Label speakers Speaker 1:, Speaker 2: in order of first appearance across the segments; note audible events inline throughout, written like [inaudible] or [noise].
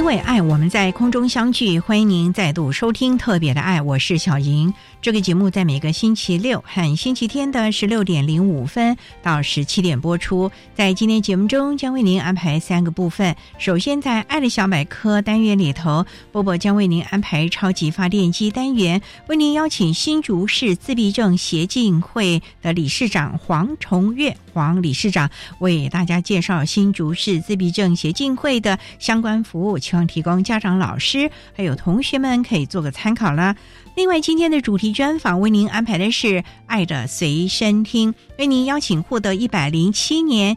Speaker 1: 因为爱，我们在空中相聚，欢迎您再度收听特别的爱，我是小莹。这个节目在每个星期六和星期天的十六点零五分到十七点播出。在今天节目中，将为您安排三个部分。首先，在“爱的小百科”单元里头，波波将为您安排超级发电机单元，为您邀请新竹市自闭症协进会的理事长黄崇月黄理事长为大家介绍新竹市自闭症协进会的相关服务，希望提供家长、老师还有同学们可以做个参考了。另外，今天的主题专访为您安排的是《爱的随身听》，为您邀请获得一百零七年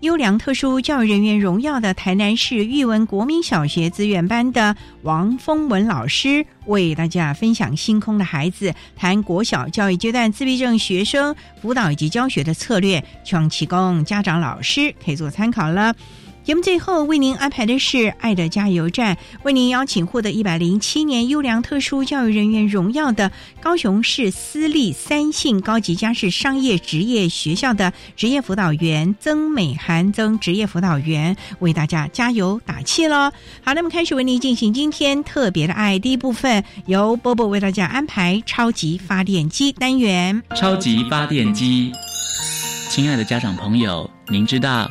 Speaker 1: 优良特殊教育人员荣耀的台南市育文国民小学资源班的王峰文老师，为大家分享星空的孩子谈国小教育阶段自闭症学生辅导以及教学的策略，希望提供家长、老师可以做参考了。节目最后为您安排的是“爱的加油站”，为您邀请获得一百零七年优良特殊教育人员荣耀的高雄市私立三信高级家事商业职业学校的职业辅导员曾美涵曾职业辅导员为大家加油打气喽！好，那么开始为您进行今天特别的爱第一部分，由波波为大家安排超级发电机单元。
Speaker 2: 超级发电机，亲爱的家长朋友，您知道？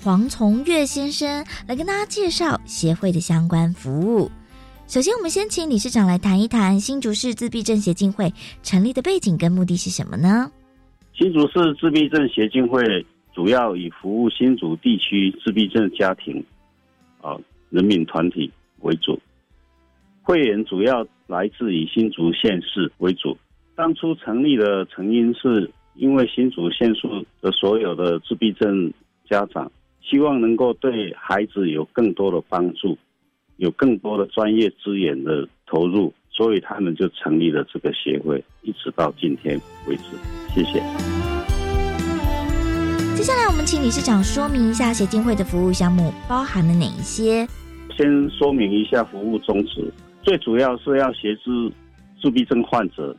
Speaker 3: 黄从月先生来跟大家介绍协会的相关服务。首先，我们先请理事长来谈一谈新竹市自闭症协进会成立的背景跟目的是什么呢？
Speaker 4: 新竹市自闭症协进会主要以服务新竹地区自闭症家庭啊人民团体为主，会员主要来自以新竹县市为主。当初成立的成因是因为新竹县市的所有的自闭症家长。希望能够对孩子有更多的帮助，有更多的专业资源的投入，所以他们就成立了这个协会，一直到今天为止。谢谢。
Speaker 3: 接下来，我们请理事长说明一下协进会的服务项目包含了哪一些。
Speaker 4: 先说明一下服务宗旨，最主要是要协助自闭症患者，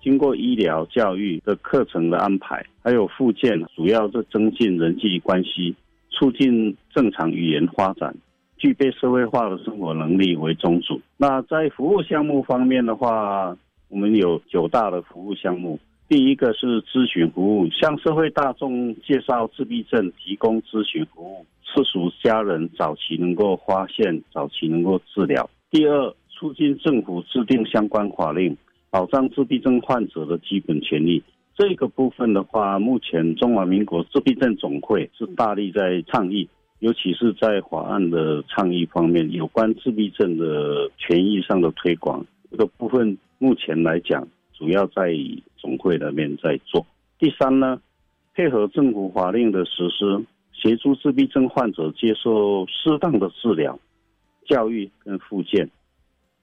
Speaker 4: 经过医疗、教育的课程的安排，还有附件，主要是增进人际关系。促进正常语言发展，具备社会化的生活能力为宗旨。那在服务项目方面的话，我们有九大的服务项目。第一个是咨询服务，向社会大众介绍自闭症，提供咨询服务，是属家人早期能够发现，早期能够治疗。第二，促进政府制定相关法令，保障自闭症患者的基本权利。这个部分的话，目前中华民国自闭症总会是大力在倡议，尤其是在法案的倡议方面，有关自闭症的权益上的推广，这个部分目前来讲，主要在总会那边在做。第三呢，配合政府法令的实施，协助自闭症患者接受适当的治疗，教育跟复健。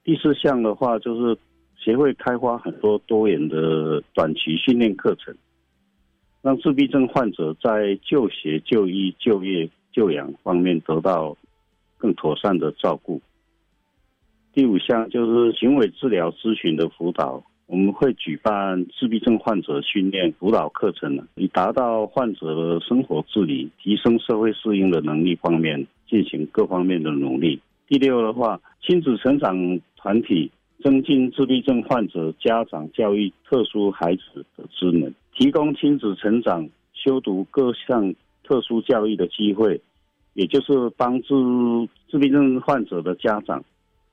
Speaker 4: 第四项的话，就是协会开发很多多元的短期训练课程，让自闭症患者在就学、就医、就业、就养方面得到更妥善的照顾。第五项就是行为治疗咨询的辅导。我们会举办自闭症患者训练辅导课程，以达到患者的生活自理、提升社会适应的能力方面进行各方面的努力。第六的话，亲子成长团体增进自闭症患者家长教育特殊孩子的职能，提供亲子成长修读各项特殊教育的机会，也就是帮助自闭症患者的家长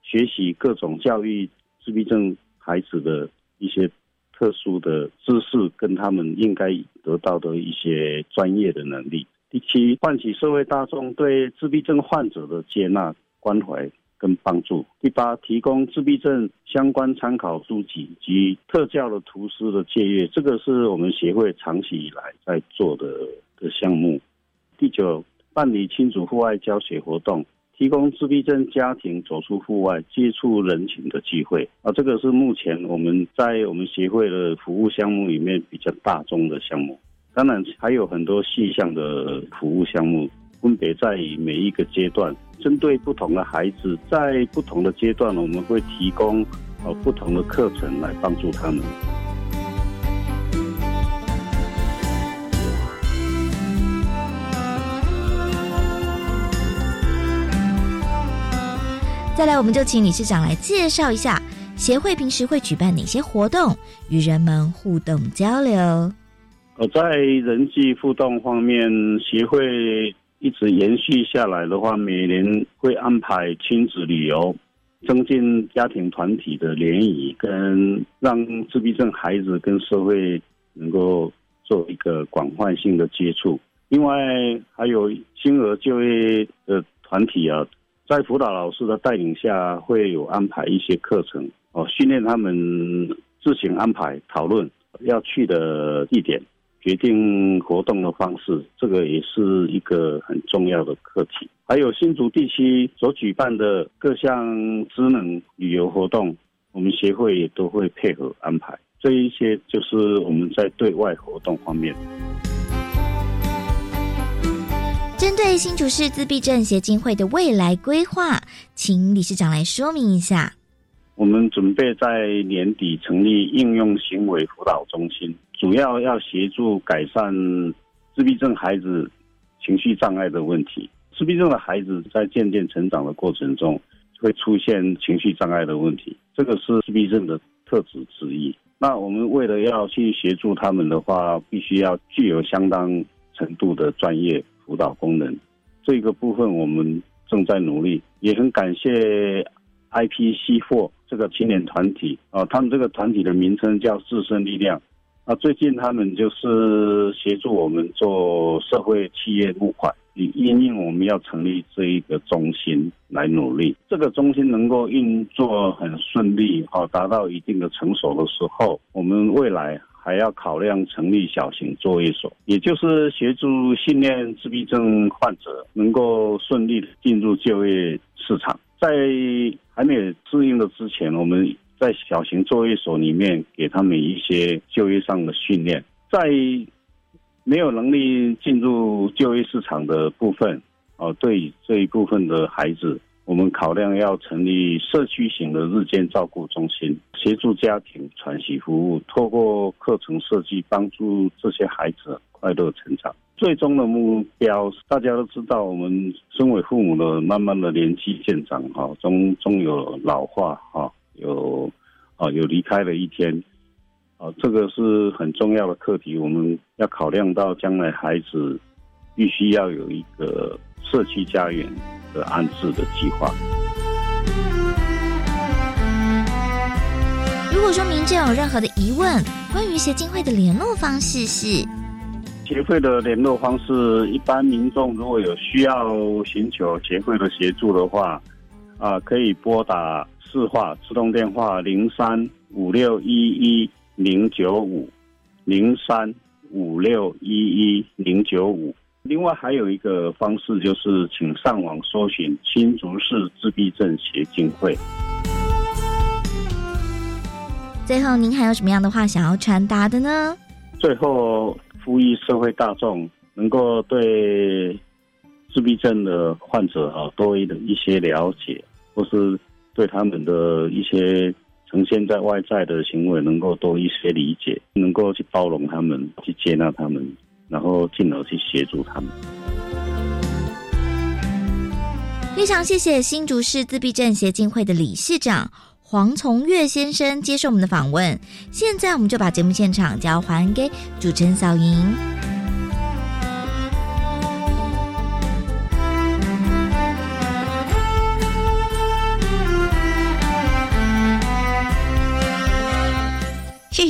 Speaker 4: 学习各种教育自闭症孩子的。一些特殊的知识跟他们应该得到的一些专业的能力。第七，唤起社会大众对自闭症患者的接纳、关怀跟帮助。第八，提供自闭症相关参考书籍及特教的图书的借阅，这个是我们协会长期以来在做的的项目。第九，办理亲子户外教学活动。提供自闭症家庭走出户外、接触人群的机会啊，这个是目前我们在我们协会的服务项目里面比较大众的项目。当然还有很多细项的服务项目，分别在每一个阶段，针对不同的孩子，在不同的阶段，我们会提供呃不同的课程来帮助他们。
Speaker 3: 再来，我们就请理事长来介绍一下协会平时会举办哪些活动，与人们互动交流。
Speaker 4: 呃，在人际互动方面，协会一直延续下来的话，每年会安排亲子旅游，增进家庭团体的联谊，跟让自闭症孩子跟社会能够做一个广泛性的接触。另外，还有新儿就业的团体啊。在辅导老师的带领下，会有安排一些课程哦，训练他们自行安排、讨论要去的地点，决定活动的方式，这个也是一个很重要的课题。还有新竹地区所举办的各项智能旅游活动，我们协会也都会配合安排。这一些就是我们在对外活动方面。
Speaker 3: 针对新竹市自闭症协进会的未来规划，请理事长来说明一下。
Speaker 4: 我们准备在年底成立应用行为辅导中心，主要要协助改善自闭症孩子情绪障碍的问题。自闭症的孩子在渐渐成长的过程中，会出现情绪障碍的问题，这个是自闭症的特质之一。那我们为了要去协助他们的话，必须要具有相当程度的专业。辅导功能这个部分，我们正在努力，也很感谢 IPC4 这个青年团体啊，他们这个团体的名称叫自身力量啊。最近他们就是协助我们做社会企业募款，以因应我们要成立这一个中心来努力。这个中心能够运作很顺利，好达到一定的成熟的时候，我们未来。还要考量成立小型作业所，也就是协助训练自闭症患者能够顺利的进入就业市场。在还没有适应的之前，我们在小型作业所里面给他们一些就业上的训练。在没有能力进入就业市场的部分，哦，对这一部分的孩子。我们考量要成立社区型的日间照顾中心，协助家庭喘息服务，透过课程设计帮助这些孩子快乐成长。最终的目标，大家都知道，我们身为父母的，慢慢的年纪渐长，哈，终终有老化，哈，有啊有离开的一天，啊，这个是很重要的课题。我们要考量到将来孩子必须要有一个社区家园。的安置的计划。
Speaker 3: 如果说民众有任何的疑问，关于协进会的联络方式是：
Speaker 4: 协会的联络方式，一般民众如果有需要寻求协会的协助的话，啊，可以拨打市话自动电话零三五六一一零九五零三五六一一零九五。另外还有一个方式就是，请上网搜寻新竹市自闭症协进会。
Speaker 3: 最后，您还有什么样的话想要传达的呢？
Speaker 4: 最后呼吁社会大众能够对自闭症的患者啊多一的一些了解，或是对他们的一些呈现在外在的行为能够多一些理解，能够去包容他们，去接纳他们，然后进而去协助他们。
Speaker 3: 非常谢谢新竹市自闭症协进会的理事长黄从岳先生接受我们的访问。现在我们就把节目现场交还给主持人小莹。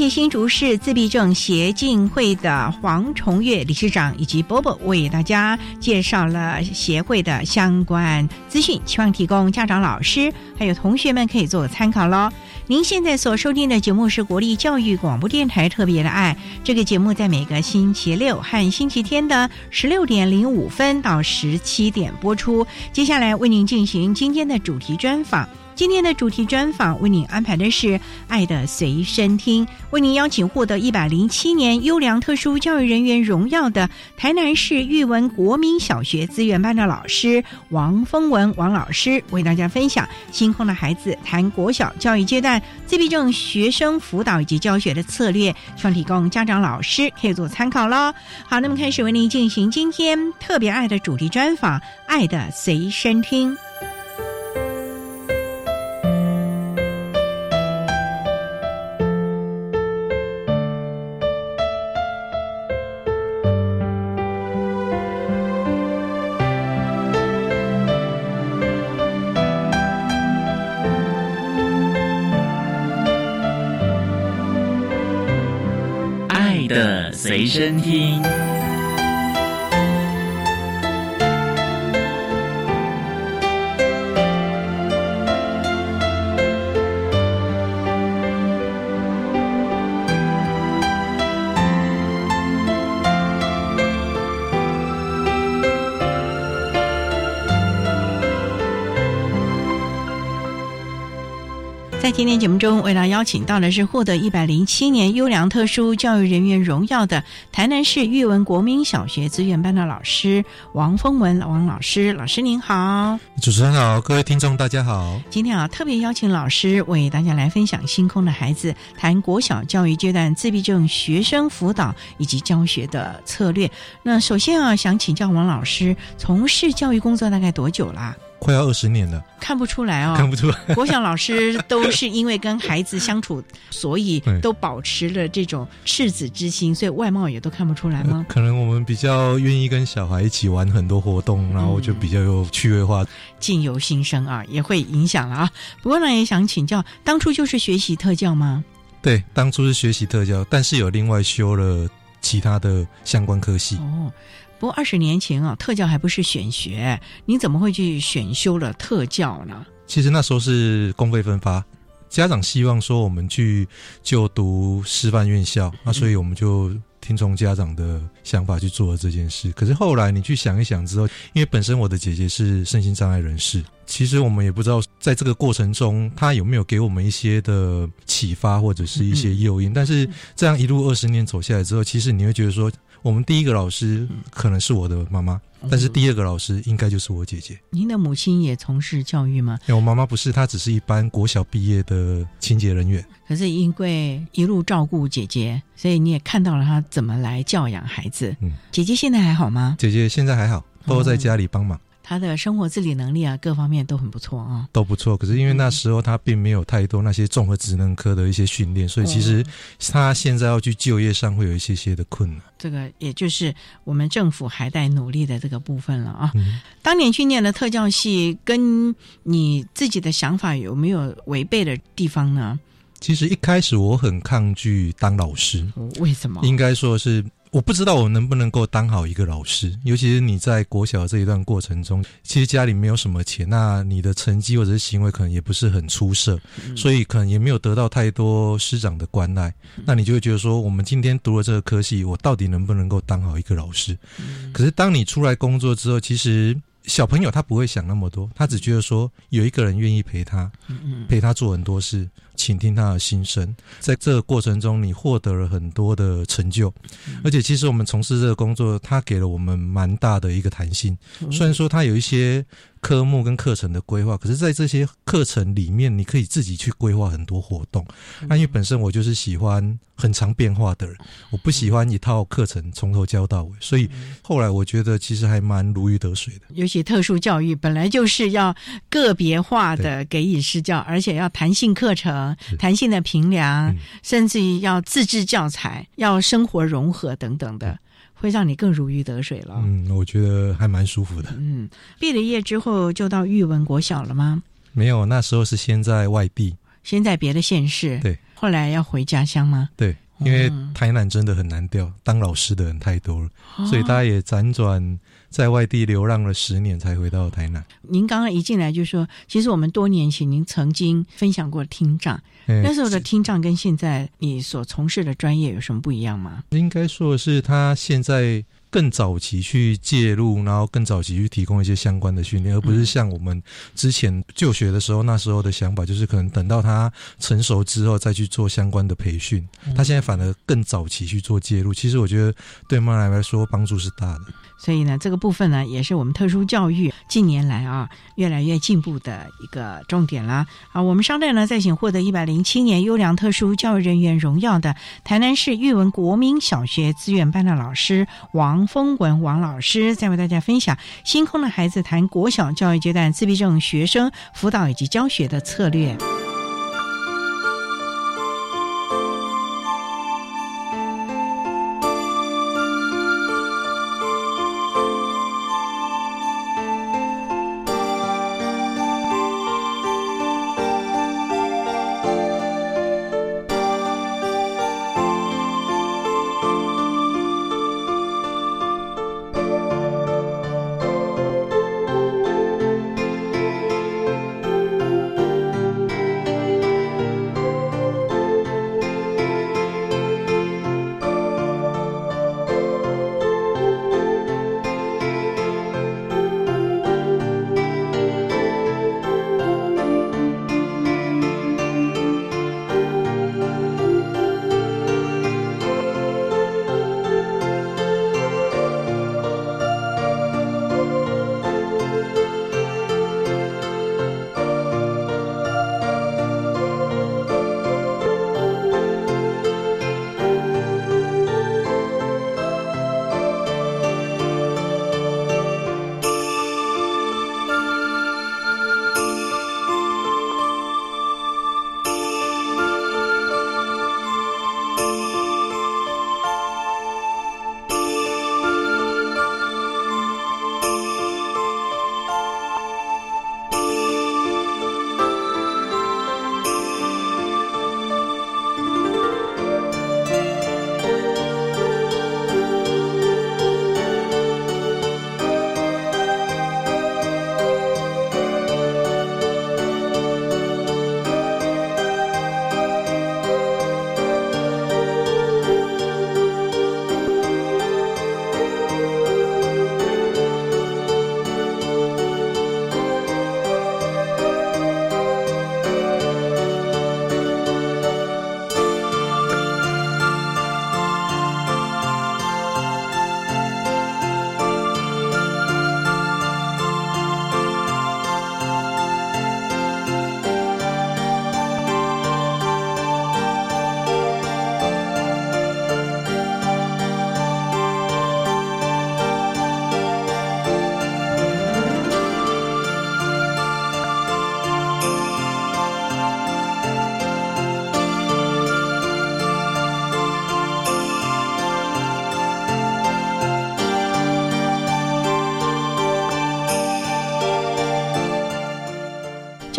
Speaker 1: 谢新竹市自闭症协进会的黄崇月理事长以及波波为大家介绍了协会的相关资讯，希望提供家长、老师还有同学们可以做参考喽。您现在所收听的节目是国立教育广播电台特别的爱，这个节目在每个星期六和星期天的十六点零五分到十七点播出。接下来为您进行今天的主题专访。今天的主题专访为您安排的是《爱的随身听》，为您邀请获得一百零七年优良特殊教育人员荣耀的台南市育文国民小学资源班的老师王峰文王老师，为大家分享星空的孩子谈国小教育阶段自闭症学生辅导以及教学的策略，希望提供家长老师可以做参考喽。好，那么开始为您进行今天特别爱的主题专访，《爱的随身听》。
Speaker 2: 随身听。
Speaker 1: 天节目中，为大家邀请到的是获得一百零七年优良特殊教育人员荣耀的台南市育文国民小学资源班的老师王峰文王老师。老师您好，
Speaker 5: 主持人好，各位听众大家好。
Speaker 1: 今天啊，特别邀请老师为大家来分享星空的孩子谈国小教育阶段自闭症学生辅导以及教学的策略。那首先啊，想请教王老师，从事教育工作大概多久啦？
Speaker 5: 快要二十年了，
Speaker 1: 看不出来哦，
Speaker 5: 看不出来。[laughs] [laughs]
Speaker 1: 国小老师都是因为跟孩子相处，所以都保持了这种赤子之心，所以外貌也都看不出来吗？[laughs]
Speaker 5: 可能我们比较愿意跟小孩一起玩很多活动，然后就比较有趣味化，
Speaker 1: 境由心生啊，也会影响了啊。不过呢，也想请教，当初就是学习特教吗？
Speaker 5: 对，当初是学习特教，但是有另外修了其他的相关科系。
Speaker 1: 哦。不过二十年前啊，特教还不是选学，你怎么会去选修了特教呢？
Speaker 5: 其实那时候是公费分发，家长希望说我们去就读师范院校，那所以我们就听从家长的想法去做了这件事。可是后来你去想一想之后，因为本身我的姐姐是身心障碍人士，其实我们也不知道在这个过程中她有没有给我们一些的启发或者是一些诱因。但是这样一路二十年走下来之后，其实你会觉得说。我们第一个老师可能是我的妈妈，但是第二个老师应该就是我姐姐。
Speaker 1: 您的母亲也从事教育吗？
Speaker 5: 我妈妈不是，她只是一般国小毕业的清洁人员。
Speaker 1: 可是因为一路照顾姐姐，所以你也看到了她怎么来教养孩子。嗯，姐姐现在还好吗？
Speaker 5: 姐姐现在还好，都在家里帮忙。
Speaker 1: 他的生活自理能力啊，各方面都很不错啊，
Speaker 5: 都不错。可是因为那时候他并没有太多那些综合职能科的一些训练，所以其实他现在要去就业上会有一些些的困难。
Speaker 1: 这个也就是我们政府还在努力的这个部分了啊。嗯、当年去念的特教系，跟你自己的想法有没有违背的地方呢？
Speaker 5: 其实一开始我很抗拒当老师，
Speaker 1: 为什么？
Speaker 5: 应该说是。我不知道我能不能够当好一个老师，尤其是你在国小这一段过程中，其实家里没有什么钱，那你的成绩或者是行为可能也不是很出色，所以可能也没有得到太多师长的关爱，那你就会觉得说，我们今天读了这个科系，我到底能不能够当好一个老师？可是当你出来工作之后，其实小朋友他不会想那么多，他只觉得说有一个人愿意陪他，陪他做很多事。倾听他的心声，在这个过程中，你获得了很多的成就，而且其实我们从事这个工作，它给了我们蛮大的一个弹性。虽然说它有一些科目跟课程的规划，可是，在这些课程里面，你可以自己去规划很多活动。那因为本身我就是喜欢很常变化的人，我不喜欢一套课程从头教到尾，所以后来我觉得其实还蛮如鱼得水的。
Speaker 1: 尤其特殊教育本来就是要个别化的给予施教，而且要弹性课程。弹性的评量，甚至于要自制教材，要生活融合等等的，会让你更如鱼得水了。
Speaker 5: 嗯，我觉得还蛮舒服的。
Speaker 1: 嗯，毕了业之后就到玉文国小了吗？
Speaker 5: 没有，那时候是先在外地，
Speaker 1: 先在别的县市。
Speaker 5: 对，
Speaker 1: 后来要回家乡吗？
Speaker 5: 对，因为台南真的很难调，当老师的人太多了，所以大家也辗转。在外地流浪了十年，才回到台南。
Speaker 1: 您刚刚一进来就说，其实我们多年前您曾经分享过听障，那时候的听障跟现在你所从事的专业有什么不一样吗？
Speaker 5: 应该说是，他现在。更早期去介入，然后更早期去提供一些相关的训练，而不是像我们之前就学的时候，那时候的想法就是可能等到他成熟之后再去做相关的培训。他现在反而更早期去做介入，其实我觉得对妈妈来说帮助是大的。
Speaker 1: 所以呢，这个部分呢，也是我们特殊教育近年来啊越来越进步的一个重点啦。啊，我们稍待呢，再请获得一百零七年优良特殊教育人员荣耀的台南市育文国民小学资源班的老师王风文王老师，再为大家分享星空的孩子谈国小教育阶段自闭症学生辅导以及教学的策略。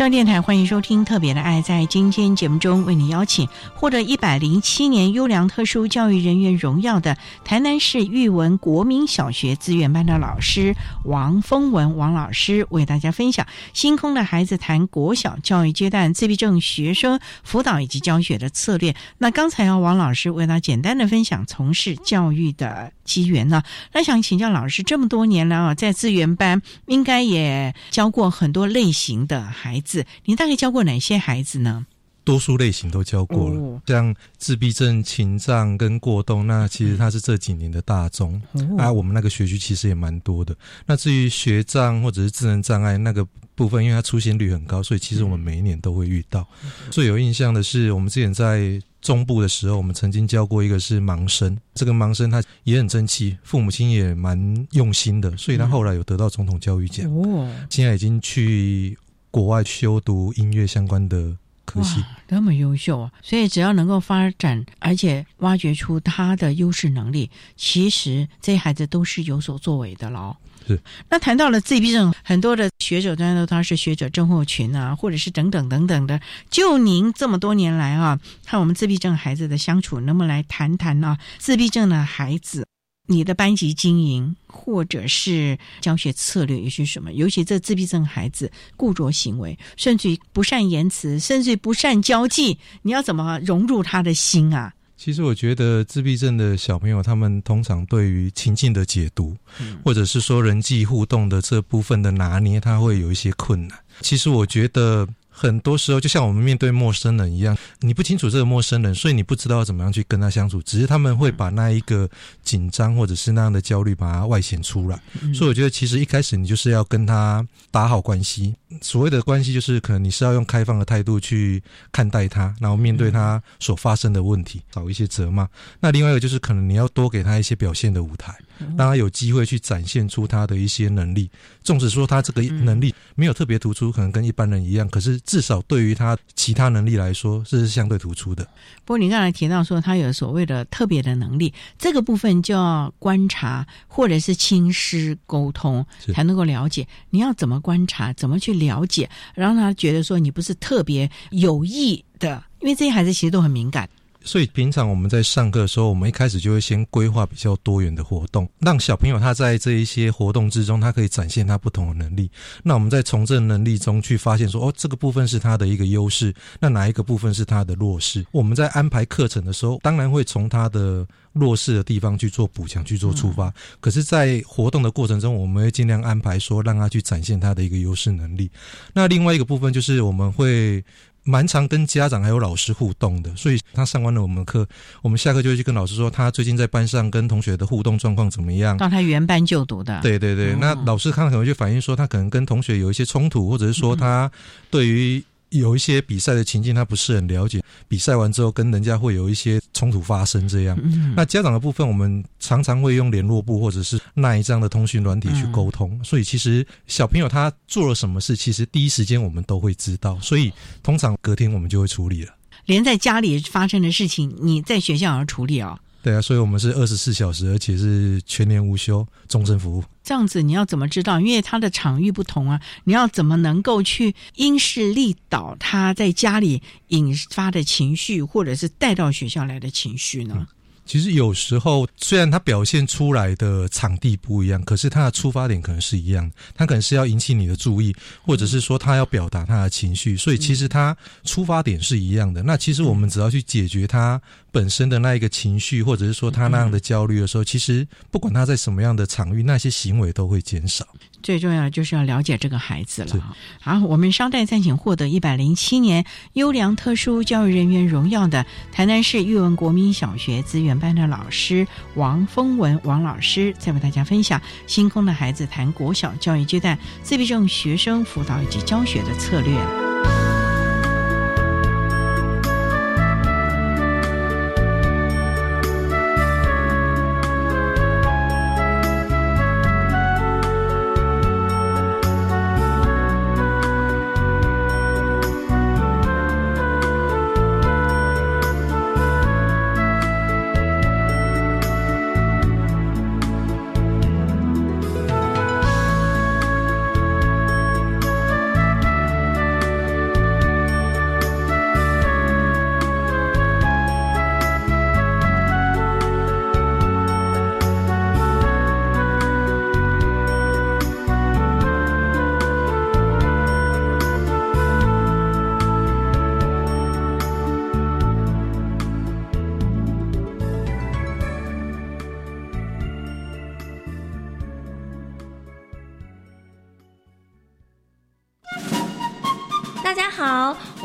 Speaker 1: 教育电台欢迎收听《特别的爱》。在今天节目中，为你邀请获得一百零七年优良特殊教育人员荣耀的台南市育文国民小学资源班的老师王峰文王老师，为大家分享《星空的孩子》谈国小教育阶段自闭症学生辅导以及教学的策略。那刚才啊，王老师为他简单的分享从事教育的机缘呢。那想请教老师，这么多年来啊，在资源班应该也教过很多类型的孩子。子，你大概教过哪些孩子呢？
Speaker 5: 多数类型都教过了，像自闭症、情障跟过动，那其实它是这几年的大宗啊。我们那个学区其实也蛮多的。那至于学障或者是智能障碍那个部分，因为它出现率很高，所以其实我们每一年都会遇到。最有印象的是，我们之前在中部的时候，我们曾经教过一个是盲生，这个盲生他也很争气，父母亲也蛮用心的，所以他后来有得到总统教育奖。哦，现在已经去。国外修读音乐相关的科系，
Speaker 1: 那么优秀啊！所以只要能够发展，而且挖掘出他的优势能力，其实这些孩子都是有所作为的喽。
Speaker 5: 是。
Speaker 1: 那谈到了自闭症，很多的学者当然都他是学者症候群啊，或者是等等等等的。就您这么多年来啊，看我们自闭症孩子的相处，能不能来谈谈呢？自闭症的孩子。你的班级经营，或者是教学策略又是什么？尤其这自闭症孩子固着行为，甚至于不善言辞，甚至于不善交际，你要怎么融入他的心啊？
Speaker 5: 其实我觉得自闭症的小朋友，他们通常对于情境的解读，或者是说人际互动的这部分的拿捏，他会有一些困难。其实我觉得。很多时候，就像我们面对陌生人一样，你不清楚这个陌生人，所以你不知道怎么样去跟他相处。只是他们会把那一个紧张或者是那样的焦虑，把它外显出来。所以我觉得，其实一开始你就是要跟他打好关系。所谓的关系，就是可能你是要用开放的态度去看待他，然后面对他所发生的问题，找一些责骂。那另外一个就是，可能你要多给他一些表现的舞台。让他有机会去展现出他的一些能力，纵使说他这个能力没有特别突出，可能跟一般人一样，可是至少对于他其他能力来说，这是相对突出的。
Speaker 1: 不过你刚才提到说他有所谓的特别的能力，这个部分就要观察或者是亲师沟通才能够了解。你要怎么观察，怎么去了解，让他觉得说你不是特别有意的，因为这些孩子其实都很敏感。
Speaker 5: 所以平常我们在上课的时候，我们一开始就会先规划比较多元的活动，让小朋友他在这一些活动之中，他可以展现他不同的能力。那我们在从这能力中去发现说，哦，这个部分是他的一个优势，那哪一个部分是他的弱势？我们在安排课程的时候，当然会从他的弱势的地方去做补强，去做出发。可是，在活动的过程中，我们会尽量安排说，让他去展现他的一个优势能力。那另外一个部分就是我们会。蛮常跟家长还有老师互动的，所以他上完了我们的课，我们下课就会去跟老师说，他最近在班上跟同学的互动状况怎么样？
Speaker 1: 让他原班就读的。
Speaker 5: 对对对，那老师看到可能就反映说，他可能跟同学有一些冲突，或者是说他对于。有一些比赛的情境，他不是很了解。比赛完之后，跟人家会有一些冲突发生，这样。那家长的部分，我们常常会用联络部或者是那一张的通讯软体去沟通。所以，其实小朋友他做了什么事，其实第一时间我们都会知道。所以，通常隔天我们就会处理了。
Speaker 1: 连在家里发生的事情，你在学校要处理哦。
Speaker 5: 对啊，所以我们是二十四小时，而且是全年无休，终身服务。
Speaker 1: 这样子你要怎么知道？因为他的场域不同啊，你要怎么能够去因势利导他在家里引发的情绪，或者是带到学校来的情绪呢？
Speaker 5: 其实有时候，虽然他表现出来的场地不一样，可是他的出发点可能是一样。他可能是要引起你的注意，或者是说他要表达他的情绪，所以其实他出发点是一样的。那其实我们只要去解决他本身的那一个情绪，或者是说他那样的焦虑的时候，其实不管他在什么样的场域，那些行为都会减少。
Speaker 1: 最重要的就是要了解这个孩子了。好，我们商代暂请获得一百零七年优良特殊教育人员荣耀的台南市育文国民小学资源班的老师王峰文王老师，再为大家分享《星空的孩子》谈国小教育阶段自闭症学生辅导以及教学的策略。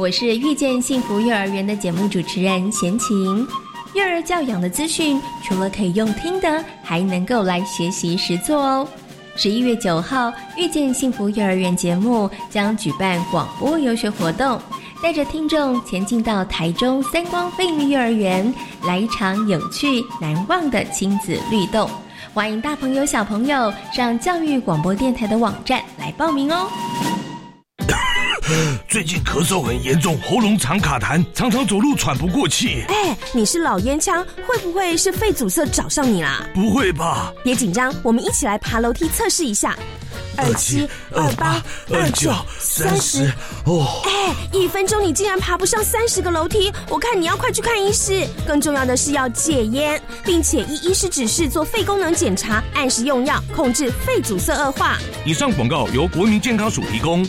Speaker 6: 我是遇见幸福幼儿园的节目主持人贤琴。幼儿教养的资讯，除了可以用听的，还能够来学习实做哦。十一月九号，遇见幸福幼儿园节目将举办广播游学活动，带着听众前进到台中三光飞鱼幼儿园，来一场有趣难忘的亲子律动。欢迎大朋友小朋友上教育广播电台的网站来报名哦。
Speaker 7: 最近咳嗽很严重，喉咙常卡痰，常常走路喘不过气。
Speaker 8: 哎，你是老烟枪，会不会是肺阻塞找上你啦？
Speaker 7: 不会吧？
Speaker 8: 别紧张，我们一起来爬楼梯测试一下。
Speaker 7: 二七二八二九三十哦！
Speaker 8: 哎，一分钟你竟然爬不上三十个楼梯，我看你要快去看医师。更重要的是要戒烟，并且依医师指示做肺功能检查，按时用药，控制肺阻塞恶化。
Speaker 7: 以上广告由国民健康署提供。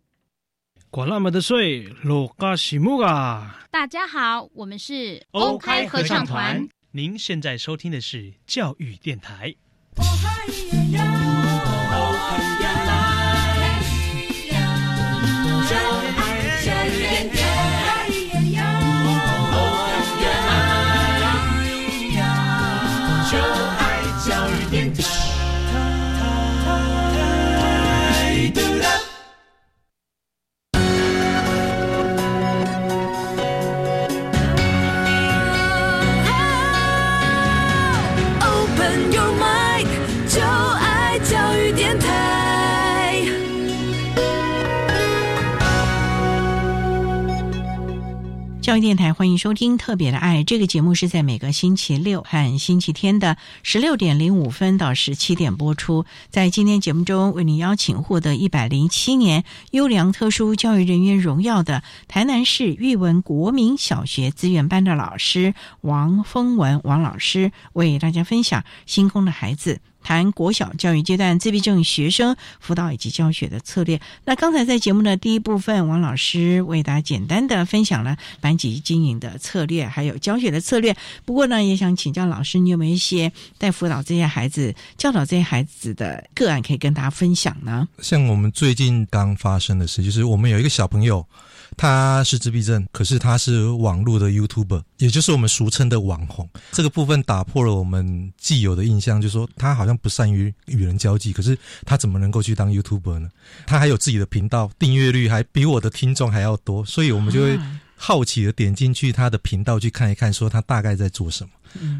Speaker 9: 管那么的水，罗嘎西木啊！
Speaker 10: 大家好，我们是
Speaker 11: OK 合唱团。
Speaker 9: 您现在收听的是教育电台。
Speaker 1: 教育电台欢迎收听《特别的爱》这个节目，是在每个星期六和星期天的十六点零五分到十七点播出。在今天节目中，为您邀请获得一百零七年优良特殊教育人员荣耀的台南市育文国民小学资源班的老师王峰文王老师，为大家分享星空的孩子。谈国小教育阶段自闭症学生辅导以及教学的策略。那刚才在节目的第一部分，王老师为大家简单的分享了班级经营的策略，还有教学的策略。不过呢，也想请教老师，你有没有一些在辅导这些孩子、教导这些孩子的个案可以跟大家分享呢？
Speaker 5: 像我们最近刚发生的事，就是我们有一个小朋友。他是自闭症，可是他是网络的 YouTuber，也就是我们俗称的网红。这个部分打破了我们既有的印象，就是说他好像不善于与人交际。可是他怎么能够去当 YouTuber 呢？他还有自己的频道，订阅率还比我的听众还要多，所以我们就会好奇的点进去他的频道去看一看，说他大概在做什么。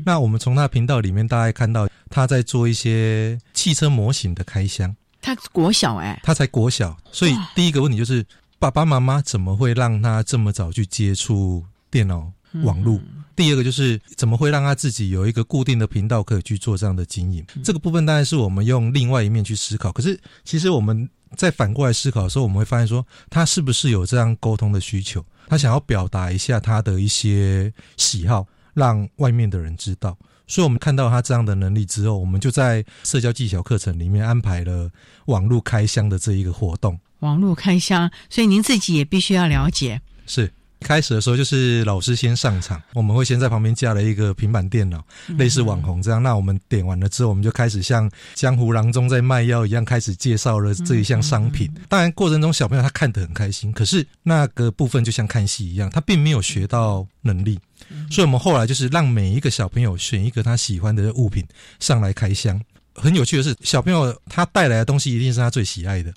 Speaker 5: 那我们从他频道里面大概看到他在做一些汽车模型的开箱。
Speaker 1: 他国小哎，
Speaker 5: 他才国小，所以第一个问题就是。爸爸妈妈怎么会让他这么早去接触电脑网络？第二个就是怎么会让他自己有一个固定的频道可以去做这样的经营？这个部分当然是我们用另外一面去思考。可是其实我们在反过来思考的时候，我们会发现说他是不是有这样沟通的需求？他想要表达一下他的一些喜好，让外面的人知道。所以我们看到他这样的能力之后，我们就在社交技巧课程里面安排了网络开箱的这一个活动。
Speaker 1: 网络开箱，所以您自己也必须要了解。
Speaker 5: 是开始的时候就是老师先上场，我们会先在旁边架了一个平板电脑，类似网红这样。那我们点完了之后，我们就开始像江湖郎中在卖药一样，开始介绍了这一项商品。当然过程中小朋友他看得很开心，可是那个部分就像看戏一样，他并没有学到能力。所以我们后来就是让每一个小朋友选一个他喜欢的物品上来开箱。很有趣的是，小朋友他带来的东西一定是他最喜爱的。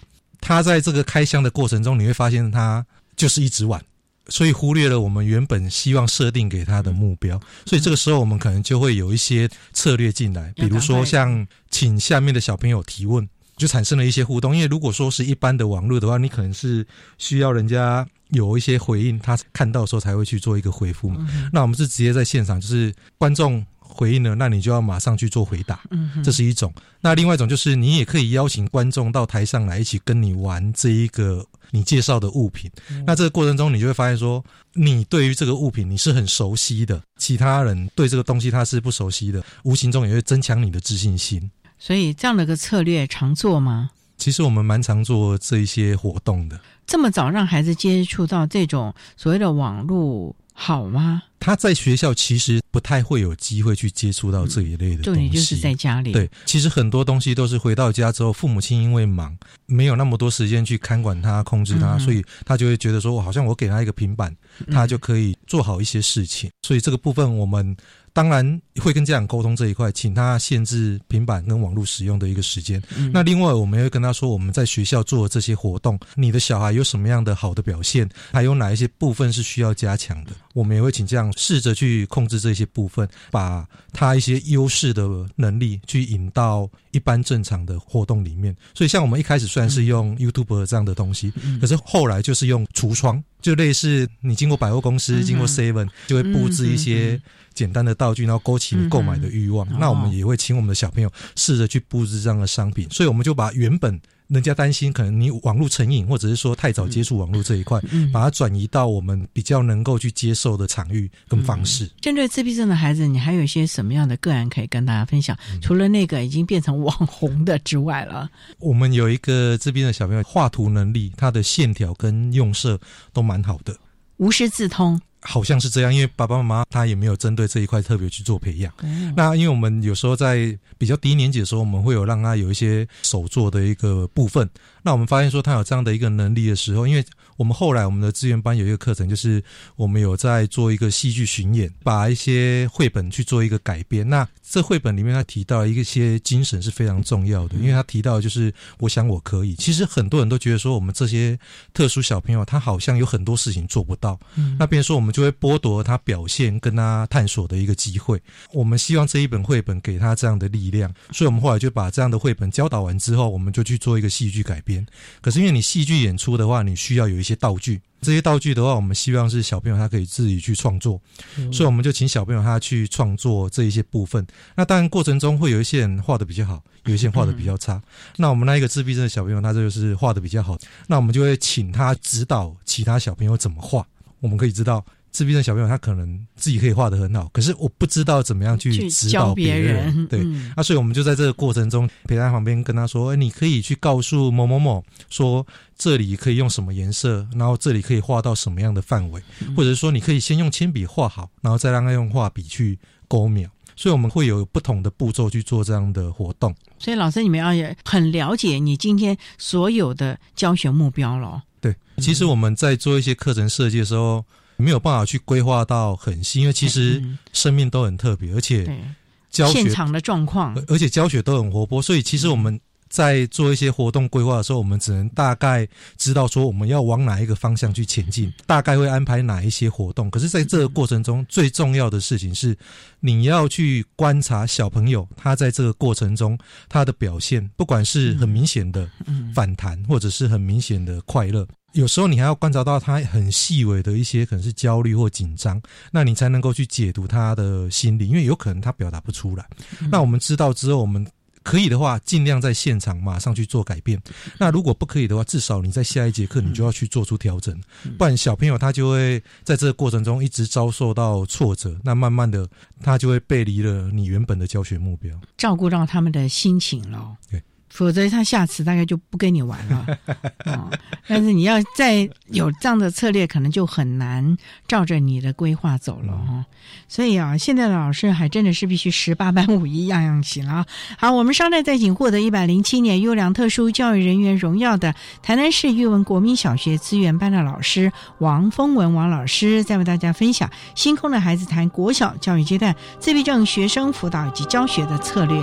Speaker 5: 他在这个开箱的过程中，你会发现他就是一直玩，所以忽略了我们原本希望设定给他的目标。所以这个时候，我们可能就会有一些策略进来，比如说像请下面的小朋友提问，就产生了一些互动。因为如果说是一般的网络的话，你可能是需要人家有一些回应，他看到的时候才会去做一个回复嘛。那我们是直接在现场，就是观众。回应了，那你就要马上去做回答，
Speaker 1: 嗯哼
Speaker 5: 这是一种。那另外一种就是你也可以邀请观众到台上来一起跟你玩这一个你介绍的物品。那这个过程中，你就会发现说，你对于这个物品你是很熟悉的，其他人对这个东西他是不熟悉的，无形中也会增强你的自信心。
Speaker 1: 所以这样的个策略常做吗？
Speaker 5: 其实我们蛮常做这一些活动的。
Speaker 1: 这么早让孩子接触到这种所谓的网络好吗？
Speaker 5: 他在学校其实不太会有机会去接触到这一类的东西，
Speaker 1: 重点就是在家里。
Speaker 5: 对，其实很多东西都是回到家之后，父母亲因为忙，没有那么多时间去看管他、控制他，
Speaker 1: 嗯
Speaker 5: 所以他就会觉得说，我好像我给他一个平板，他就可以做好一些事情。所以这个部分我们。当然会跟家长沟通这一块，请他限制平板跟网络使用的一个时间。
Speaker 1: 嗯
Speaker 5: 那另外，我们也会跟他说，我们在学校做的这些活动，你的小孩有什么样的好的表现，还有哪一些部分是需要加强的，我们也会请家长试着去控制这些部分，把他一些优势的能力去引到一般正常的活动里面。所以，像我们一开始虽然是用 YouTube 这样的东西，可是后来就是用橱窗，就类似你经过百货公司、经过 Seven，就会布置一些。简单的道具，然后勾起你购买的欲望。
Speaker 1: 嗯、
Speaker 5: 那我们也会请我们的小朋友试着去布置这样的商品，所以我们就把原本人家担心可能你网络成瘾，或者是说太早接触网络这一块，
Speaker 1: 嗯、
Speaker 5: 把它转移到我们比较能够去接受的场域跟方式。
Speaker 1: 嗯、针对自闭症的孩子，你还有一些什么样的个案可以跟大家分享？除了那个已经变成网红的之外了，
Speaker 5: 我们有一个自闭的小朋友画图能力，他的线条跟用色都蛮好的，
Speaker 1: 无师自通。
Speaker 5: 好像是这样，因为爸爸妈妈他也没有针对这一块特别去做培养。
Speaker 1: 嗯、
Speaker 5: 那因为我们有时候在比较低年级的时候，我们会有让他有一些手做的一个部分。那我们发现说他有这样的一个能力的时候，因为我们后来我们的资源班有一个课程，就是我们有在做一个戏剧巡演，把一些绘本去做一个改编。那这绘本里面他提到一些精神是非常重要的，因为他提到就是我想我可以。其实很多人都觉得说我们这些特殊小朋友，他好像有很多事情做不到。
Speaker 1: 嗯、
Speaker 5: 那比如说我们就会剥夺他表现跟他探索的一个机会。我们希望这一本绘本给他这样的力量，所以我们后来就把这样的绘本教导完之后，我们就去做一个戏剧改编。可是因为你戏剧演出的话，你需要有一些道具。这些道具的话，我们希望是小朋友他可以自己去创作，
Speaker 1: 嗯
Speaker 5: 所以我们就请小朋友他去创作这一些部分。那当然过程中会有一些人画的比较好，有一些人画的比较差。那我们那一个自闭症的小朋友，他就是画的比较好，那我们就会请他指导其他小朋友怎么画。我们可以知道。自闭症小朋友他可能自己可以画的很好，可是我不知道怎么样去指导别人。
Speaker 1: 人
Speaker 5: 对，
Speaker 1: 嗯、
Speaker 5: 啊，所以我们就在这个过程中陪在旁边跟他说：“哎，你可以去告诉某某某说这里可以用什么颜色，然后这里可以画到什么样的范围，
Speaker 1: 嗯
Speaker 5: 或者说你可以先用铅笔画好，然后再让他用画笔去勾描。”所以我们会有不同的步骤去做这样的活动。
Speaker 1: 所以老师，你们要很了解你今天所有的教学目标了。
Speaker 5: 对，其实我们在做一些课程设计的时候。没有办法去规划到很细，因为其实生命都很特别，而且教学
Speaker 1: 现场的状况，
Speaker 5: 而且教学都很活泼，所以其实我们在做一些活动规划的时候，我们只能大概知道说我们要往哪一个方向去前进，大概会安排哪一些活动。可是，在这个过程中，最重要的事情是你要去观察小朋友他在这个过程中他的表现，不管是很明显的反弹，或者是很明显的快乐。有时候你还要观察到他很细微的一些可能是焦虑或紧张，那你才能够去解读他的心理，因为有可能他表达不出来。那我们知道之后，我们可以的话，尽量在现场马上去做改变。那如果不可以的话，至少你在下一节课你就要去做出调整，不然小朋友他就会在这个过程中一直遭受到挫折，那慢慢的他就会背离了你原本的教学目标，
Speaker 1: 照顾到他们的心情了。
Speaker 5: 对。
Speaker 1: 否则他下次大概就不跟你玩了，哦。[laughs] 但是你要再有这样的策略，可能就很难照着你的规划走了哈。所以啊，现在的老师还真的是必须十八般武艺样样行啊。好，我们稍待再请获得一百零七年优良特殊教育人员荣耀的台南市育文国民小学资源班的老师王峰文王老师，再为大家分享星空的孩子谈国小教育阶段自闭症学生辅导以及教学的策略。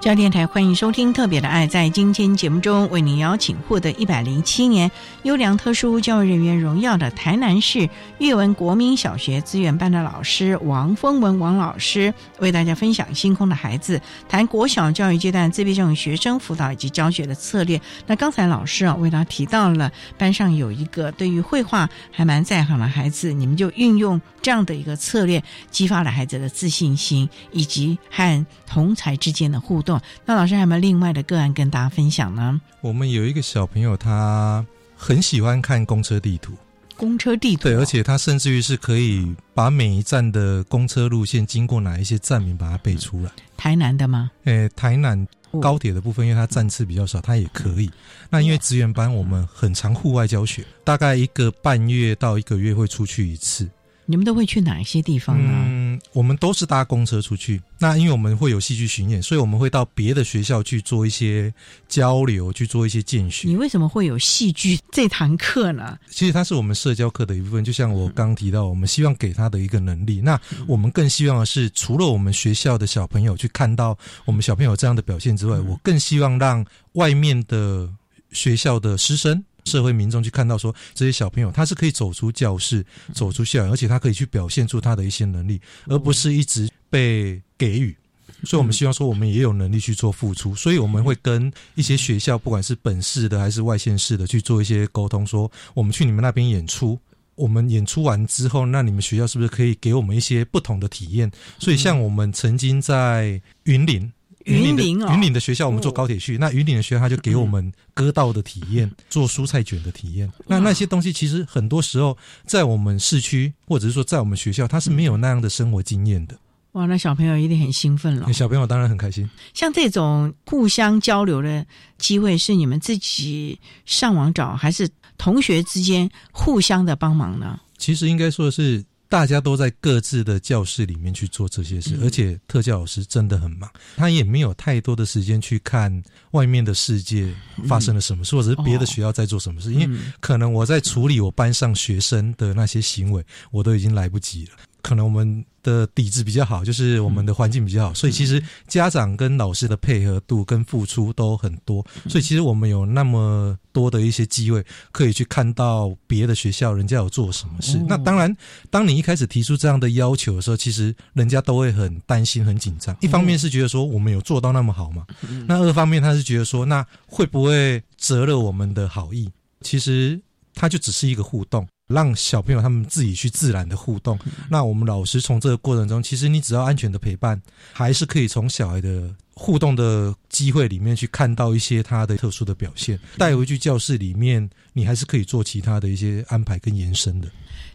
Speaker 1: 教电台欢迎收听《特别的爱》。在今天节目中，为您邀请获得一百零七年优良特殊教育人员荣耀的台南市阅文国民小学资源班的老师王峰文王老师，为大家分享星空的孩子谈国小教育阶段自闭症学生辅导以及教学的策略。那刚才老师啊，为大家提到了班上有一个对于绘画还蛮在行的孩子，你们就运用这样的一个策略，激发了孩子的自信心以及和同才之间的互动。那老师还有没有另外的个案跟大家分享呢？
Speaker 5: 我们有一个小朋友，他很喜欢看公车地图，
Speaker 1: 公车地图
Speaker 5: 对，而且他甚至于是可以把每一站的公车路线经过哪一些站名把它背出来。
Speaker 1: 台南的吗？
Speaker 5: 诶，台南高铁的部分，因为它站次比较少，它也可以。那因为职员班我们很常户外教学，大概一个半月到一个月会出去一次。
Speaker 1: 你们都会去哪一些地方呢？
Speaker 5: 嗯，我们都是搭公车出去。那因为我们会有戏剧巡演，所以我们会到别的学校去做一些交流，去做一些见学。
Speaker 1: 你为什么会有戏剧这堂课呢？
Speaker 5: 其实它是我们社交课的一部分，就像我刚提到，我们希望给他的一个能力。那我们更希望的是，除了我们学校的小朋友去看到我们小朋友这样的表现之外，我更希望让外面的学校的师生。社会民众去看到说，这些小朋友他是可以走出教室、走出校园，而且他可以去表现出他的一些能力，而不是一直被给予。所以，我们希望说，我们也有能力去做付出。所以，我们会跟一些学校，不管是本市的还是外县市的，去做一些沟通，说我们去你们那边演出，我们演出完之后，那你们学校是不是可以给我们一些不同的体验？所以，像我们曾经在云林。
Speaker 1: 云林
Speaker 5: 云林的学校，我们坐高铁去。那云林的学校，他就给我们割稻的体验，做蔬菜卷的体验。那那些东西，其实很多时候在我们市区，或者是说在我们学校，他是没有那样的生活经验的。
Speaker 1: 哇，那小朋友一定很兴奋了。
Speaker 5: 小朋友当然很开心。
Speaker 1: 像这种互相交流的机会，是你们自己上网找，还是同学之间互相的帮忙呢？
Speaker 5: 其实应该说的是。大家都在各自的教室里面去做这些事，而且特教老师真的很忙，他也没有太多的时间去看外面的世界发生了什么事，或者是别的学校在做什么事，因为可能我在处理我班上学生的那些行为，我都已经来不及了。可能我们的底子比较好，就是我们的环境比较好，所以其实家长跟老师的配合度跟付出都很多，所以其实我们有那么多的一些机会可以去看到别的学校人家有做什么事。那当然，当你一开始提出这样的要求的时候，其实人家都会很担心、很紧张。一方面是觉得说我们有做到那么好嘛，那二方面他是觉得说那会不会折了我们的好意？其实它就只是一个互动。让小朋友他们自己去自然的互动。那我们老师从这个过程中，其实你只要安全的陪伴，还是可以从小孩的互动的机会里面去看到一些他的特殊的表现。带回去教室里面，你还是可以做其他的一些安排跟延伸的。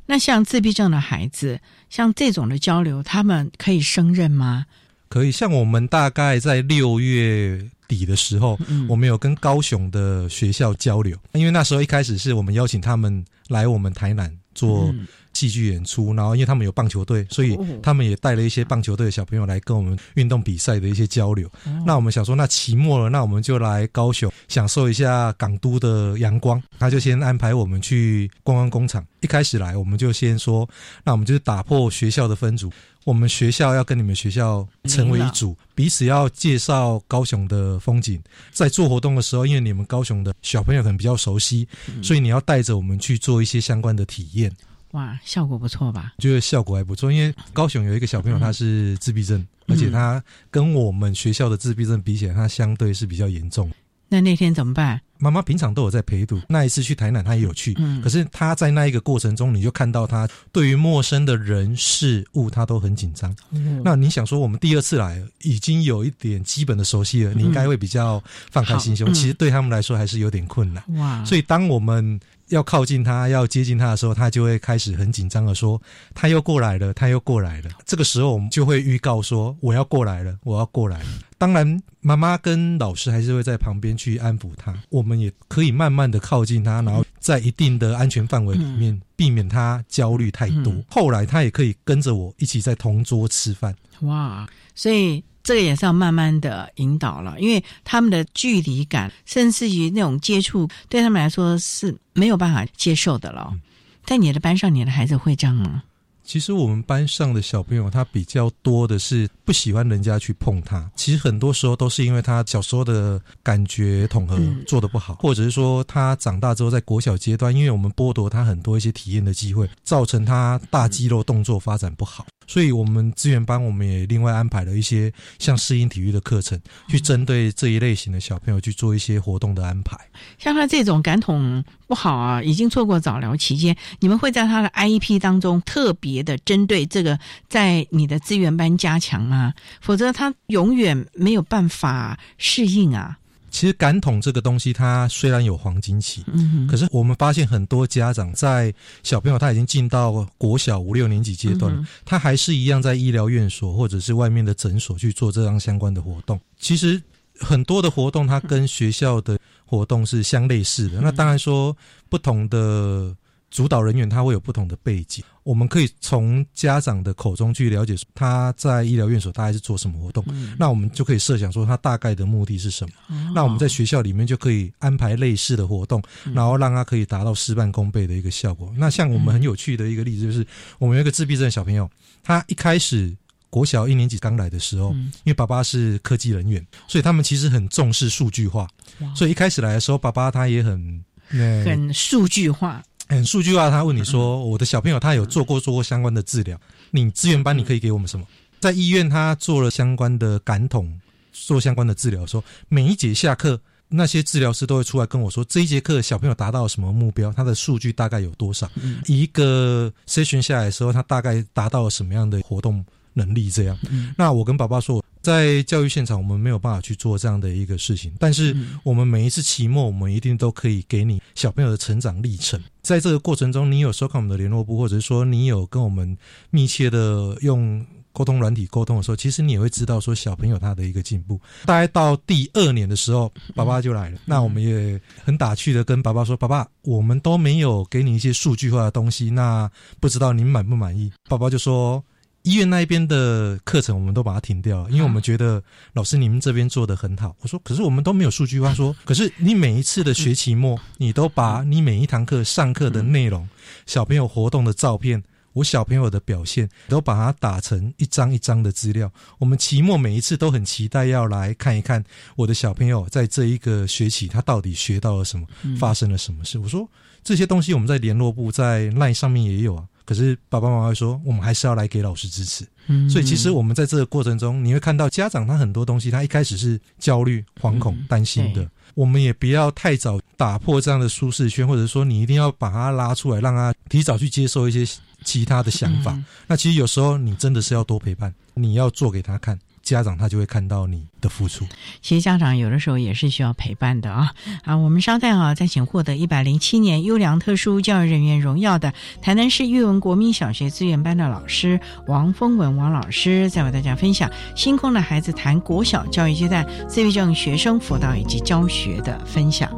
Speaker 1: 那像自闭症的孩子，像这种的交流，他们可以胜任吗？
Speaker 5: 可以。像我们大概在六月底的时候，我们有跟高雄的学校交流，因为那时候一开始是我们邀请他们。来我们台南做戏剧演出，然后因为他们有棒球队，所以他们也带了一些棒球队的小朋友来跟我们运动比赛的一些交流。那我们想说，那期末了，那我们就来高雄享受一下港都的阳光。他就先安排我们去观光工厂。一开始来，我们就先说，那我们就是打破学校的分组。我们学校要跟你们学校成为一组，彼此要介绍高雄的风景。在做活动的时候，因为你们高雄的小朋友可能比较熟悉，所以你要带着我们去做一些相关的体验。
Speaker 1: 哇，效果不错吧？
Speaker 5: 觉得效果还不错，因为高雄有一个小朋友他是自闭症，而且他跟我们学校的自闭症比起来，他相对是比较严重。
Speaker 1: 那那天怎么办？
Speaker 5: 妈妈平常都有在陪读，那一次去台南，他也有去。嗯，可是他在那一个过程中，你就看到他对于陌生的人事物，他都很紧张。嗯，那你想说，我们第二次来，已经有一点基本的熟悉了，你应该会比较放开心胸。其实对他们来说，还是有点困难。哇，所以当我们。要靠近他，要接近他的时候，他就会开始很紧张的说：“他又过来了，他又过来了。”这个时候，我们就会预告说：“我要过来了，我要过来了。”当然，妈妈跟老师还是会在旁边去安抚他。我们也可以慢慢的靠近他，然后在一定的安全范围里面，避免他焦虑太多。后来，他也可以跟着我一起在同桌吃饭。
Speaker 1: 哇，所以。这个也是要慢慢的引导了，因为他们的距离感，甚至于那种接触，对他们来说是没有办法接受的了。在你的班上，你的孩子会这样吗？
Speaker 5: 其实我们班上的小朋友，他比较多的是不喜欢人家去碰他。其实很多时候都是因为他小时候的感觉统合做的不好，或者是说他长大之后在国小阶段，因为我们剥夺他很多一些体验的机会，造成他大肌肉动作发展不好。所以，我们资源班我们也另外安排了一些像适应体育的课程，去针对这一类型的小朋友去做一些活动的安排。
Speaker 1: 像他这种感统不好啊，已经错过早疗期间，你们会在他的 IEP 当中特别的针对这个，在你的资源班加强吗？否则他永远没有办法适应啊。
Speaker 5: 其实感统这个东西，它虽然有黄金期，嗯，可是我们发现很多家长在小朋友他已经进到国小五六年级阶段，他还是一样在医疗院所或者是外面的诊所去做这样相关的活动。其实很多的活动，它跟学校的活动是相类似的。那当然说不同的。主导人员他会有不同的背景，我们可以从家长的口中去了解他在医疗院所大概是做什么活动，那我们就可以设想说他大概的目的是什么。那我们在学校里面就可以安排类似的活动，然后让他可以达到事半功倍的一个效果。那像我们很有趣的一个例子就是，我们有一个自闭症小朋友，他一开始国小一年级刚来的时候，因为爸爸是科技人员，所以他们其实很重视数据化，所以一开始来的时候，爸爸他也很
Speaker 1: 很数据化。
Speaker 5: 很数据化，他问你说：“我的小朋友他有做过做过相关的治疗，你资源班你可以给我们什么？”在医院他做了相关的感统，做相关的治疗，说每一节下课，那些治疗师都会出来跟我说，这一节课小朋友达到了什么目标，他的数据大概有多少？一个 session 下来的时候，他大概达到了什么样的活动？能力这样，那我跟爸爸说，在教育现场我们没有办法去做这样的一个事情，但是我们每一次期末，我们一定都可以给你小朋友的成长历程。在这个过程中，你有收看我们的联络部，或者是说你有跟我们密切的用沟通软体沟通的时候，其实你也会知道说小朋友他的一个进步。大概到第二年的时候，爸爸就来了，那我们也很打趣的跟爸爸说：“爸爸，我们都没有给你一些数据化的东西，那不知道您满不满意？”爸爸就说。医院那一边的课程，我们都把它停掉了，因为我们觉得老师你们这边做的很好。我说，可是我们都没有数据化。说，可是你每一次的学期末，你都把你每一堂课上课的内容、小朋友活动的照片、我小朋友的表现，都把它打成一张一张的资料。我们期末每一次都很期待要来看一看我的小朋友在这一个学期他到底学到了什么，发生了什么事。我说这些东西我们在联络部在 LINE 上面也有啊。可是爸爸妈妈会说，我们还是要来给老师支持。嗯，所以其实我们在这个过程中，你会看到家长他很多东西，他一开始是焦虑、惶恐、担心的。我们也不要太早打破这样的舒适圈，或者说你一定要把他拉出来，让他提早去接受一些其他的想法。那其实有时候你真的是要多陪伴，你要做给他看。家长他就会看到你的付出。
Speaker 1: 其实家长有的时候也是需要陪伴的啊啊！我们稍待啊，再请获得一百零七年优良特殊教育人员荣耀的台南市育文国民小学资源班的老师王峰文王老师，再为大家分享星空的孩子谈国小教育阶段自闭症学生辅导以及教学的分享。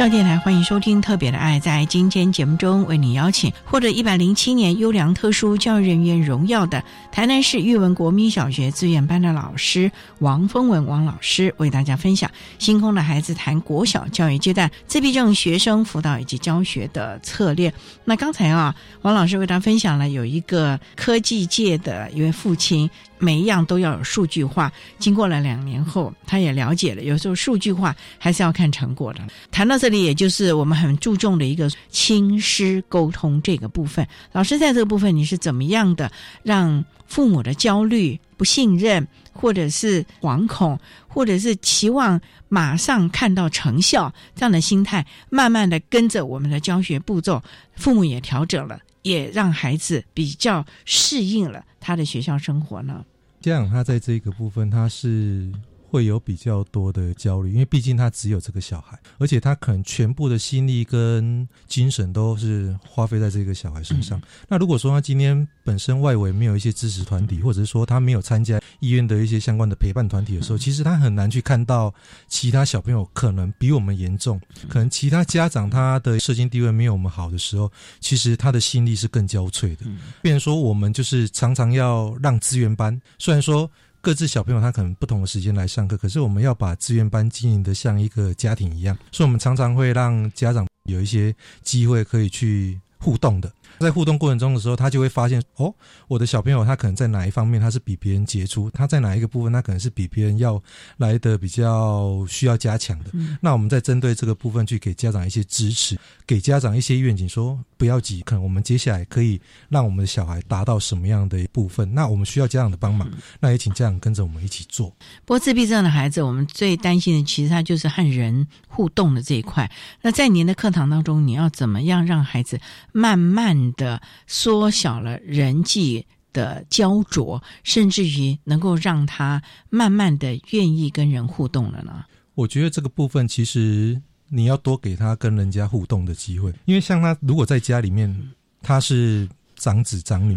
Speaker 1: 教电台欢迎收听《特别的爱》。在今天节目中，为你邀请获得一百零七年优良特殊教育人员荣耀的台南市育文国民小学资源班的老师王峰文王老师，为大家分享星空的孩子谈国小教育阶段自闭症学生辅导以及教学的策略。那刚才啊，王老师为大家分享了有一个科技界的一位父亲。每一样都要有数据化。经过了两年后，他也了解了，有时候数据化还是要看成果的。谈到这里，也就是我们很注重的一个亲师沟通这个部分。老师在这个部分，你是怎么样的让父母的焦虑、不信任，或者是惶恐，或者是期望马上看到成效这样的心态，慢慢的跟着我们的教学步骤，父母也调整了，也让孩子比较适应了他的学校生活呢？
Speaker 5: 这样他在这个部分，他是会有比较多的焦虑，因为毕竟他只有这个小孩，而且他可能全部的心力跟精神都是花费在这个小孩身上。[clears throat] 那如果说他今天本身外围没有一些支持团体，或者是说他没有参加医院的一些相关的陪伴团体的时候，其实他很难去看到其他小朋友可能比我们严重，可能其他家长他的社经地位没有我们好的时候，其实他的心力是更焦悴的。变成说我们就是常常要让资源班，虽然说。各自小朋友他可能不同的时间来上课，可是我们要把资源班经营的像一个家庭一样，所以我们常常会让家长有一些机会可以去互动的。在互动过程中的时候，他就会发现哦，我的小朋友他可能在哪一方面他是比别人杰出，他在哪一个部分他可能是比别人要来的比较需要加强的。那我们再针对这个部分去给家长一些支持，给家长一些愿景，说不要急，可能我们接下来可以让我们的小孩达到什么样的一部分？那我们需要家长的帮忙，那也请家长跟着我们一起做。
Speaker 1: 不过自闭症的孩子，我们最担心的其实他就是和人互动的这一块。那在您的课堂当中，你要怎么样让孩子慢慢？的缩小了人际的焦灼，甚至于能够让他慢慢的愿意跟人互动了呢？
Speaker 5: 我觉得这个部分其实你要多给他跟人家互动的机会，因为像他如果在家里面他是长子长女，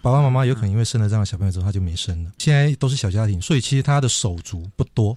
Speaker 5: 爸爸妈妈有可能因为生了这样的小朋友之后他就没生了。现在都是小家庭，所以其实他的手足不多。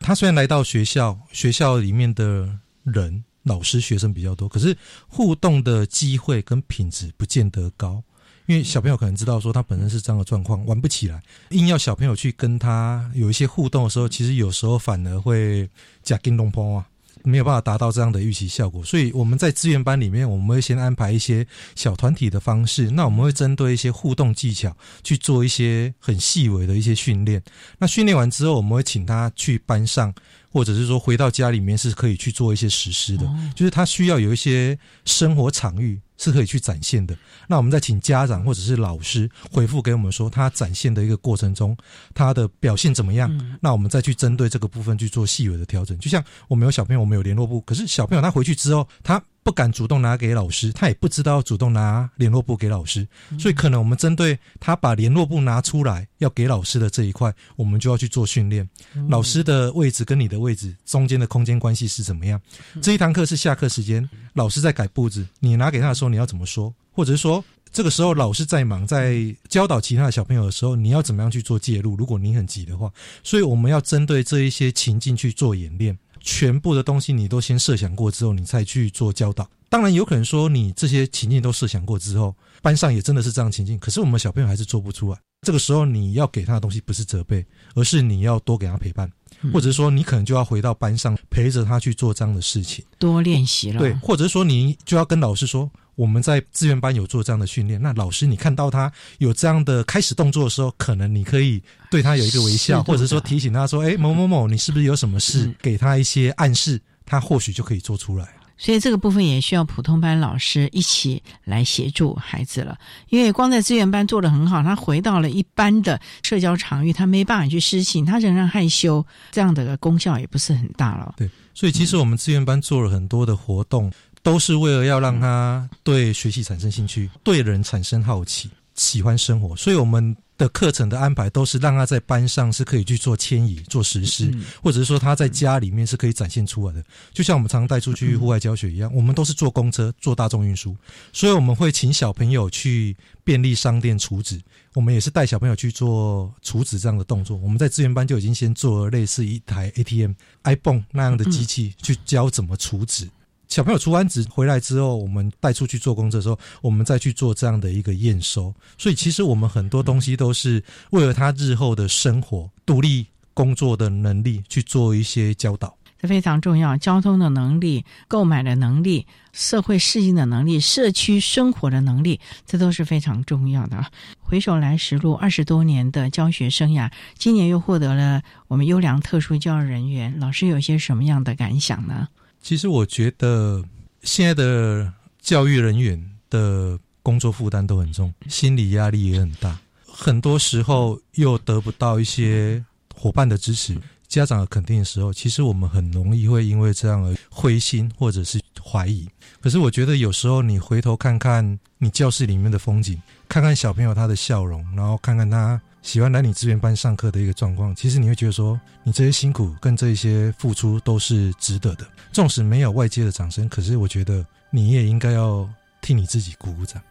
Speaker 5: 他虽然来到学校，学校里面的人。老师、学生比较多，可是互动的机会跟品质不见得高，因为小朋友可能知道说他本身是这样的状况，玩不起来，硬要小朋友去跟他有一些互动的时候，其实有时候反而会假跟东坡啊，没有办法达到这样的预期效果。所以我们在资源班里面，我们会先安排一些小团体的方式，那我们会针对一些互动技巧去做一些很细微的一些训练。那训练完之后，我们会请他去班上。或者是说回到家里面是可以去做一些实施的，就是他需要有一些生活场域是可以去展现的。那我们再请家长或者是老师回复给我们说，他展现的一个过程中，他的表现怎么样？那我们再去针对这个部分去做细微的调整。就像我们有小朋友，我们有联络部，可是小朋友他回去之后，他。不敢主动拿给老师，他也不知道要主动拿联络簿给老师，所以可能我们针对他把联络簿拿出来要给老师的这一块，我们就要去做训练。老师的位置跟你的位置中间的空间关系是怎么样？这一堂课是下课时间，老师在改布置，你拿给他的时候你要怎么说？或者是说这个时候老师在忙，在教导其他的小朋友的时候，你要怎么样去做介入？如果你很急的话，所以我们要针对这一些情境去做演练。全部的东西你都先设想过之后，你再去做教导。当然有可能说你这些情境都设想过之后，班上也真的是这样情境，可是我们小朋友还是做不出来。这个时候你要给他的东西不是责备，而是你要多给他陪伴，或者说你可能就要回到班上陪着他去做这样的事情，
Speaker 1: 多练习了。
Speaker 5: 对，或者说你就要跟老师说。我们在志愿班有做这样的训练，那老师你看到他有这样的开始动作的时候，可能你可以对他有一个微笑，或者说提醒他说：“哎，某某某，你是不是有什么事？”给他一些暗示，他或许就可以做出来。
Speaker 1: 所以这个部分也需要普通班老师一起来协助孩子了，因为光在资源班做的很好，他回到了一般的社交场域，他没办法去施行，他仍然害羞，这样的功效也不是很大了。
Speaker 5: 对，所以其实我们资源班做了很多的活动。都是为了要让他对学习产生兴趣，对人产生好奇，喜欢生活。所以我们的课程的安排都是让他在班上是可以去做迁移、做实施，或者是说他在家里面是可以展现出来的。就像我们常常带出去 [laughs] 户外教学一样，我们都是坐公车、坐大众运输，所以我们会请小朋友去便利商店储纸。我们也是带小朋友去做储纸这样的动作。我们在资源班就已经先做了类似一台 ATM、iPhone 那样的机器，去教怎么储值。小朋友出完职回来之后，我们带出去做工作的时候，我们再去做这样的一个验收。所以其实我们很多东西都是为了他日后的生活、独立工作的能力去做一些教导。
Speaker 1: 这非常重要，交通的能力、购买的能力、社会适应的能力、社区生活的能力，这都是非常重要的。回首来时路，二十多年的教学生涯，今年又获得了我们优良特殊教育人员，老师有些什么样的感想呢？
Speaker 5: 其实我觉得现在的教育人员的工作负担都很重，心理压力也很大，很多时候又得不到一些伙伴的支持。家长的肯定的时候，其实我们很容易会因为这样而灰心或者是怀疑。可是我觉得有时候你回头看看你教室里面的风景，看看小朋友他的笑容，然后看看他喜欢来你资源班上课的一个状况，其实你会觉得说，你这些辛苦跟这些付出都是值得的。纵使没有外界的掌声，可是我觉得你也应该要替你自己鼓鼓掌。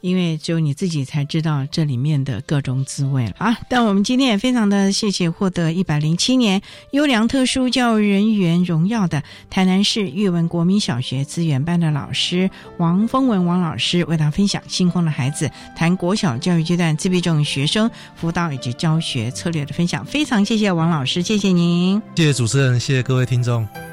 Speaker 1: 因为只有你自己才知道这里面的各种滋味了啊！但我们今天也非常的谢谢获得一百零七年优良特殊教育人员荣耀的台南市育文国民小学资源班的老师王峰文王老师，为大家分享星空的孩子谈国小教育阶段自闭症学生辅导以及教学策略的分享。非常谢谢王老师，谢谢您，
Speaker 5: 谢谢主持人，谢谢各位听众。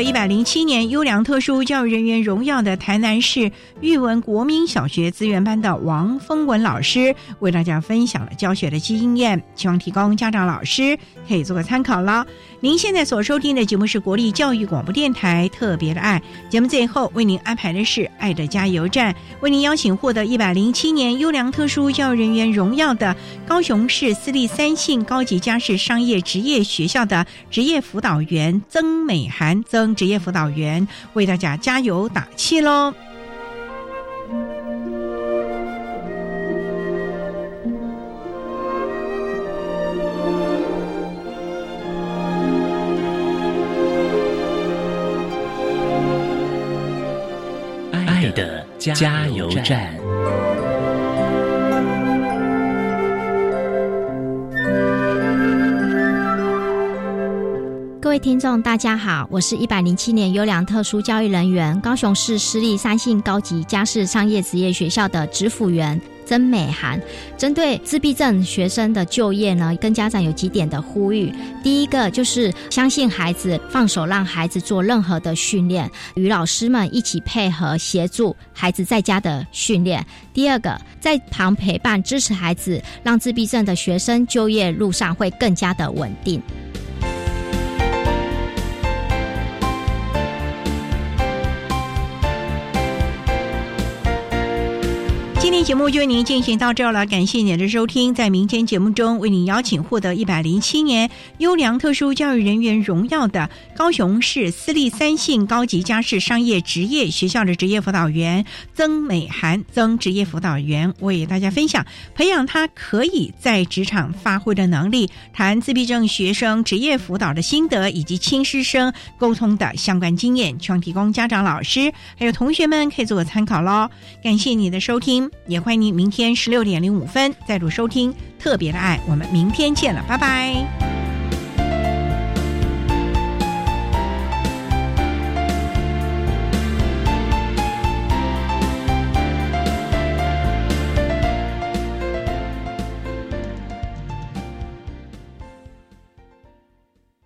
Speaker 1: 一百零七年优良特殊教育人员荣耀的台南市育文国民小学资源班的王峰文老师，为大家分享了教学的经验，希望提供家长、老师可以做个参考了。您现在所收听的节目是国立教育广播电台特别的爱节目，最后为您安排的是爱的加油站，为您邀请获得一百零七年优良特殊教育人员荣耀的高雄市私立三信高级家事商业职业学校的职业辅导员曾美涵。曾职业辅导员为大家加油打气喽！
Speaker 2: 的加油站。
Speaker 11: 各位听众，大家好，我是一百零七年优良特殊教育人员，高雄市私立三信高级家事商业职业学校的职辅员曾美涵。针对自闭症学生的就业呢，跟家长有几点的呼吁。第一个就是相信孩子，放手让孩子做任何的训练，与老师们一起配合协助孩子在家的训练。第二个，在旁陪伴支持孩子，让自闭症的学生就业路上会更加的稳定。
Speaker 1: 节目就为您进行到这儿了，感谢您的收听。在明天节目中，为您邀请获得一百零七年优良特殊教育人员荣耀的高雄市私立三信高级家事商业职业学校的职业辅导员曾美涵，曾职业辅导员为大家分享培养他可以在职场发挥的能力，谈自闭症学生职业辅导的心得，以及亲师生沟通的相关经验，希望提供家长、老师还有同学们可以做个参考喽。感谢你的收听。欢迎您明天十六点零五分再度收听特别的爱，我们明天见了，拜拜。